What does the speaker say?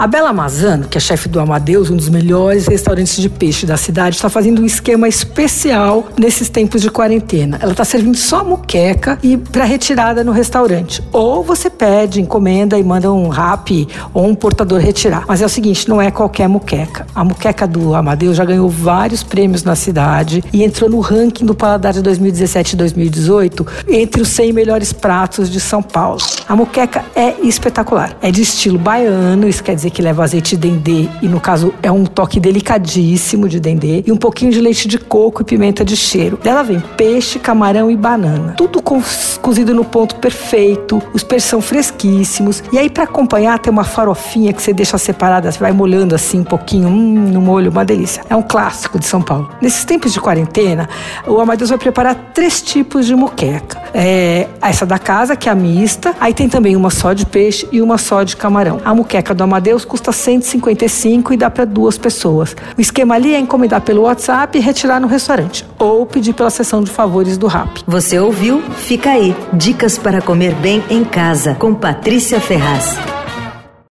A Bela Mazano, que é chefe do Amadeus, um dos melhores restaurantes de peixe da cidade, está fazendo um esquema especial nesses tempos de quarentena. Ela está servindo só muqueca e para retirada no restaurante. Ou você pede, encomenda e manda um rap ou um portador retirar. Mas é o seguinte, não é qualquer muqueca. A muqueca do Amadeus já ganhou vários prêmios na cidade e entrou no ranking do Paladar de 2017 e 2018 entre os 100 melhores pratos de São Paulo. A muqueca é espetacular. É de estilo baiano, isso quer dizer que leva azeite de dendê e no caso é um toque delicadíssimo de dendê e um pouquinho de leite de coco e pimenta de cheiro. Dela vem peixe, camarão e banana. Tudo cozido no ponto perfeito. Os peixes são fresquíssimos. E aí para acompanhar tem uma farofinha que você deixa separada, você vai molhando assim um pouquinho, hum, no molho, uma delícia. É um clássico de São Paulo. Nesses tempos de quarentena, o Amadeus vai preparar três tipos de moqueca. É essa da casa, que é a mista. Aí tem também uma só de peixe e uma só de camarão. A muqueca do Amadeus custa 155 e dá para duas pessoas. O esquema ali é encomendar pelo WhatsApp e retirar no restaurante ou pedir pela seção de favores do RAP. Você ouviu? Fica aí. Dicas para comer bem em casa com Patrícia Ferraz.